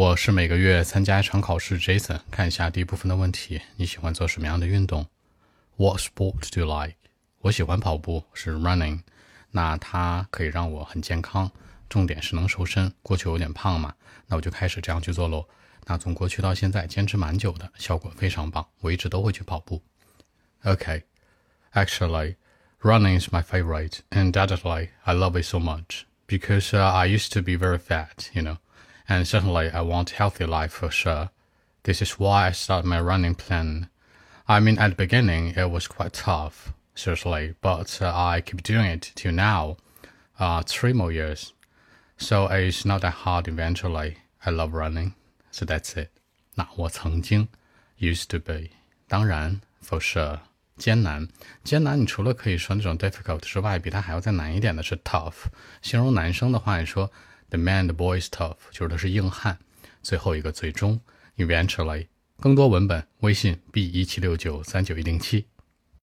我是每个月参加一场考试，Jason。看一下第一部分的问题：你喜欢做什么样的运动？What sport do you like？我喜欢跑步，是 running。那它可以让我很健康，重点是能瘦身。过去有点胖嘛，那我就开始这样去做喽。那从过去到现在，坚持蛮久的，效果非常棒。我一直都会去跑步。Okay，actually。Running is my favorite, and undoubtedly, I love it so much because uh, I used to be very fat, you know, and certainly I want a healthy life for sure. This is why I started my running plan. I mean, at the beginning, it was quite tough, seriously, but uh, I keep doing it till now, uh, three more years. So it's not that hard eventually. I love running. So that's it. 那我曾经 used to be，当然 for sure。艰难，艰难。你除了可以说那种 difficult 之外，比它还要再难一点的是 tough。形容男生的话，你说 the man the boy is tough，就是他是硬汉。最后一个最终 eventually。更多文本，微信 b 一七六九三九一零七。